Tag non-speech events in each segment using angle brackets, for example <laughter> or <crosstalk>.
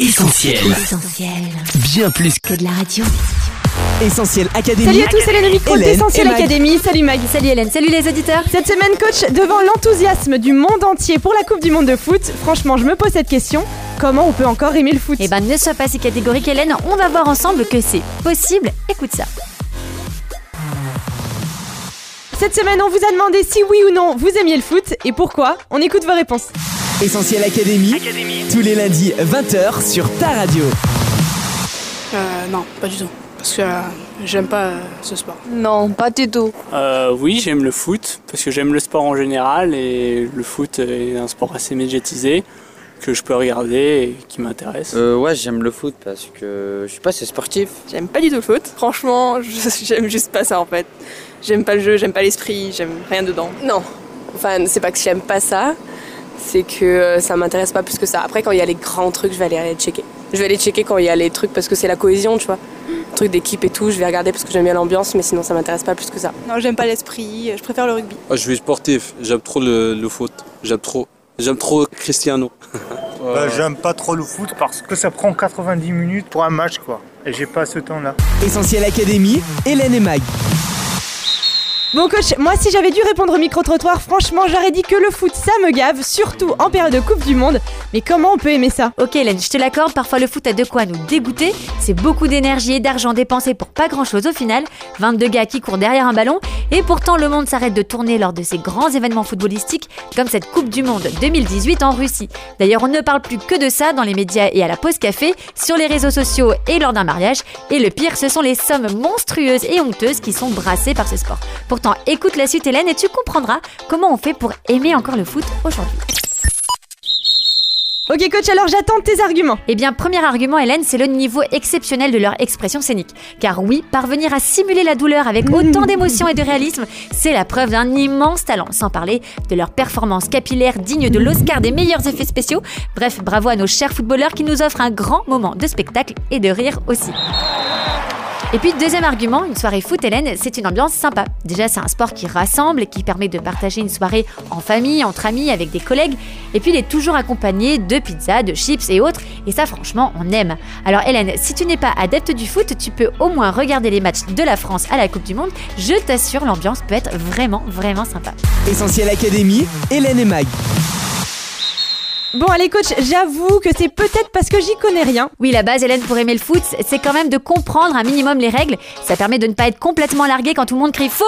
Essentiel. Essentiel. Bien plus Que de la radio. Essentiel Académie. Salut à tous, c'est Hélène Micro Hélène d'Essentiel et Mag. Academy. Salut Mag. Salut Hélène, salut les auditeurs. Cette semaine, coach, devant l'enthousiasme du monde entier pour la Coupe du Monde de foot, franchement, je me pose cette question comment on peut encore aimer le foot? Eh ben ne sois pas si catégorique Hélène, on va voir ensemble que c'est possible. Écoute ça. Cette semaine, on vous a demandé si oui ou non vous aimiez le foot et pourquoi. On écoute vos réponses. Essentiel Académie. Tous les lundis 20h sur ta radio. Euh, non, pas du tout. Parce que euh, j'aime pas euh, ce sport. Non, pas du tout. Euh, oui, j'aime le foot parce que j'aime le sport en général et le foot est un sport assez médiatisé que je peux regarder et qui m'intéresse. Euh, ouais, j'aime le foot parce que je suis pas assez sportif. J'aime pas du tout le foot. Franchement, <laughs> je- j'aime juste pas ça en fait. J'aime pas le jeu, j'aime pas l'esprit, j'aime rien dedans. Non. Enfin, c'est pas que j'aime pas ça, c'est que euh, ça m'intéresse pas plus que ça. Après, quand il y a les grands trucs, je vais aller les checker. Je vais aller checker quand il y a les trucs parce que c'est la cohésion, tu vois. Trucs d'équipe et tout, je vais regarder parce que j'aime bien l'ambiance, mais sinon ça m'intéresse pas plus que ça. Non, j'aime pas l'esprit, je préfère le rugby. Ah, je suis sportif, j'aime trop le, le foot, j'aime trop, j'aime trop Cristiano. <laughs> Bah, J'aime pas trop le foot parce que ça prend 90 minutes pour un match quoi. Et j'ai pas ce temps-là. Essentiel Académie. Hélène et Mag. Bon coach, moi si j'avais dû répondre au micro-trottoir, franchement j'aurais dit que le foot ça me gave, surtout en période de Coupe du Monde. Mais comment on peut aimer ça? Ok Hélène, je te l'accorde, parfois le foot a de quoi nous dégoûter. C'est beaucoup d'énergie et d'argent dépensé pour pas grand chose au final. 22 gars qui courent derrière un ballon. Et pourtant le monde s'arrête de tourner lors de ces grands événements footballistiques comme cette Coupe du Monde 2018 en Russie. D'ailleurs on ne parle plus que de ça dans les médias et à la pause café, sur les réseaux sociaux et lors d'un mariage. Et le pire, ce sont les sommes monstrueuses et honteuses qui sont brassées par ce sport. Pourtant, écoute la suite Hélène et tu comprendras comment on fait pour aimer encore le foot aujourd'hui. Ok coach, alors j'attends tes arguments. Eh bien, premier argument, Hélène, c'est le niveau exceptionnel de leur expression scénique. Car oui, parvenir à simuler la douleur avec autant d'émotion et de réalisme, c'est la preuve d'un immense talent, sans parler de leur performance capillaire digne de l'Oscar des meilleurs effets spéciaux. Bref, bravo à nos chers footballeurs qui nous offrent un grand moment de spectacle et de rire aussi. Et puis deuxième argument, une soirée foot Hélène, c'est une ambiance sympa. Déjà c'est un sport qui rassemble et qui permet de partager une soirée en famille, entre amis, avec des collègues. Et puis il est toujours accompagné de pizzas, de chips et autres. Et ça franchement on aime. Alors Hélène, si tu n'es pas adepte du foot, tu peux au moins regarder les matchs de la France à la Coupe du Monde. Je t'assure l'ambiance peut être vraiment vraiment sympa. Essentiel Académie. Hélène et Mag. Bon allez coach, j'avoue que c'est peut-être parce que j'y connais rien. Oui, la base, Hélène, pour aimer le foot, c'est quand même de comprendre un minimum les règles. Ça permet de ne pas être complètement largué quand tout le monde crie faute,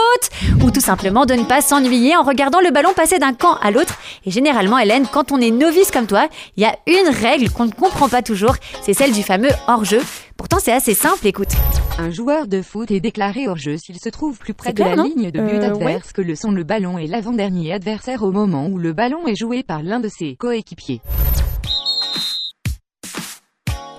ou tout simplement de ne pas s'ennuyer en regardant le ballon passer d'un camp à l'autre. Et généralement, Hélène, quand on est novice comme toi, il y a une règle qu'on ne comprend pas toujours, c'est celle du fameux hors-jeu. Pourtant, c'est assez simple, écoute. Un joueur de foot est déclaré hors jeu s'il se trouve plus près de la ligne de but Euh, adverse que le sont le ballon et l'avant-dernier adversaire au moment où le ballon est joué par l'un de ses coéquipiers.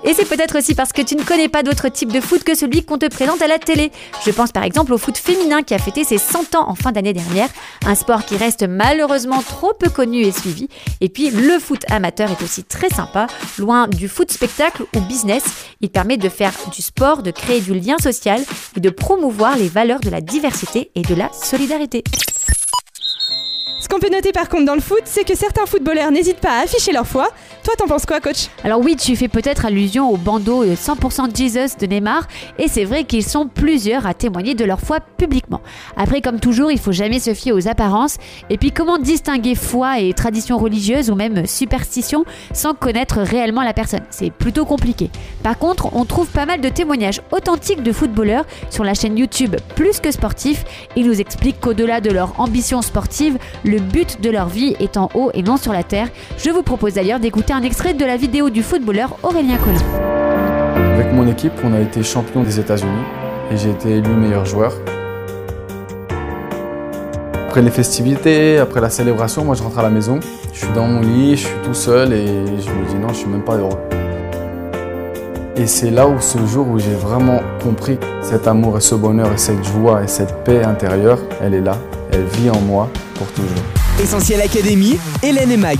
Et c'est peut-être aussi parce que tu ne connais pas d'autre type de foot que celui qu'on te présente à la télé. Je pense par exemple au foot féminin qui a fêté ses 100 ans en fin d'année dernière, un sport qui reste malheureusement trop peu connu et suivi. Et puis le foot amateur est aussi très sympa, loin du foot spectacle ou business. Il permet de faire du sport, de créer du lien social et de promouvoir les valeurs de la diversité et de la solidarité. Qu'on peut noter par contre dans le foot, c'est que certains footballeurs n'hésitent pas à afficher leur foi. Toi t'en penses quoi coach Alors oui, tu fais peut-être allusion au bandeau euh, 100% Jesus de Neymar, et c'est vrai qu'ils sont plusieurs à témoigner de leur foi publiquement. Après, comme toujours, il faut jamais se fier aux apparences, et puis comment distinguer foi et tradition religieuse ou même superstition sans connaître réellement la personne? C'est plutôt compliqué. Par contre, on trouve pas mal de témoignages authentiques de footballeurs sur la chaîne YouTube Plus que Sportif. Ils nous expliquent qu'au-delà de leur ambition sportive, le but de leur vie est en haut et non sur la terre. Je vous propose d'ailleurs d'écouter un extrait de la vidéo du footballeur Aurélien Collin. Avec mon équipe, on a été champion des États-Unis et j'ai été élu meilleur joueur. Après les festivités, après la célébration, moi je rentre à la maison, je suis dans mon lit, je suis tout seul et je me dis non, je suis même pas heureux. Et c'est là où ce jour où j'ai vraiment compris cet amour et ce bonheur et cette joie et cette paix intérieure, elle est là, elle vit en moi pour toujours. Essentiel Académie. Hélène et Mag.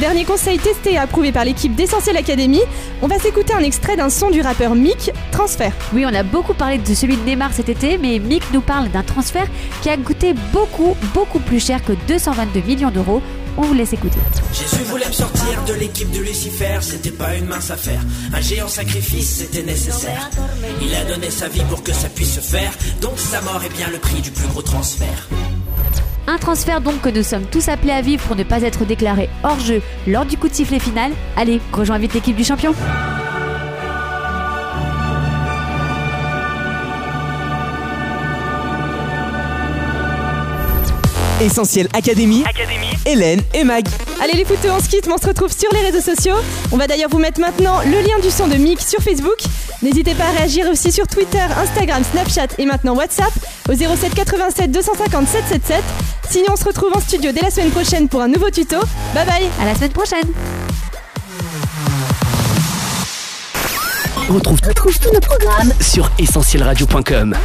Dernier conseil testé et approuvé par l'équipe d'Essentiel Academy, on va s'écouter un extrait d'un son du rappeur Mick, Transfert. Oui, on a beaucoup parlé de celui de Neymar cet été, mais Mick nous parle d'un transfert qui a coûté beaucoup, beaucoup plus cher que 222 millions d'euros. On vous laisse écouter. Jésus voulait me sortir de l'équipe de Lucifer, c'était pas une mince affaire. Un géant sacrifice, c'était nécessaire. Il a donné sa vie pour que ça puisse se faire, donc sa mort est bien le prix du plus gros transfert. Un transfert donc que nous sommes tous appelés à vivre pour ne pas être déclarés hors jeu lors du coup de sifflet final. Allez, rejoins vite l'équipe du champion. Essentiel Académie, Hélène et Mag. Allez les fouteux, on se quitte, mais on se retrouve sur les réseaux sociaux. On va d'ailleurs vous mettre maintenant le lien du son de Mick sur Facebook. N'hésitez pas à réagir aussi sur Twitter, Instagram, Snapchat et maintenant WhatsApp au 07 87 250 777. Sinon, on se retrouve en studio dès la semaine prochaine pour un nouveau tuto. Bye bye À la semaine prochaine On retrouve, tous nos programmes sur essentielradio.com.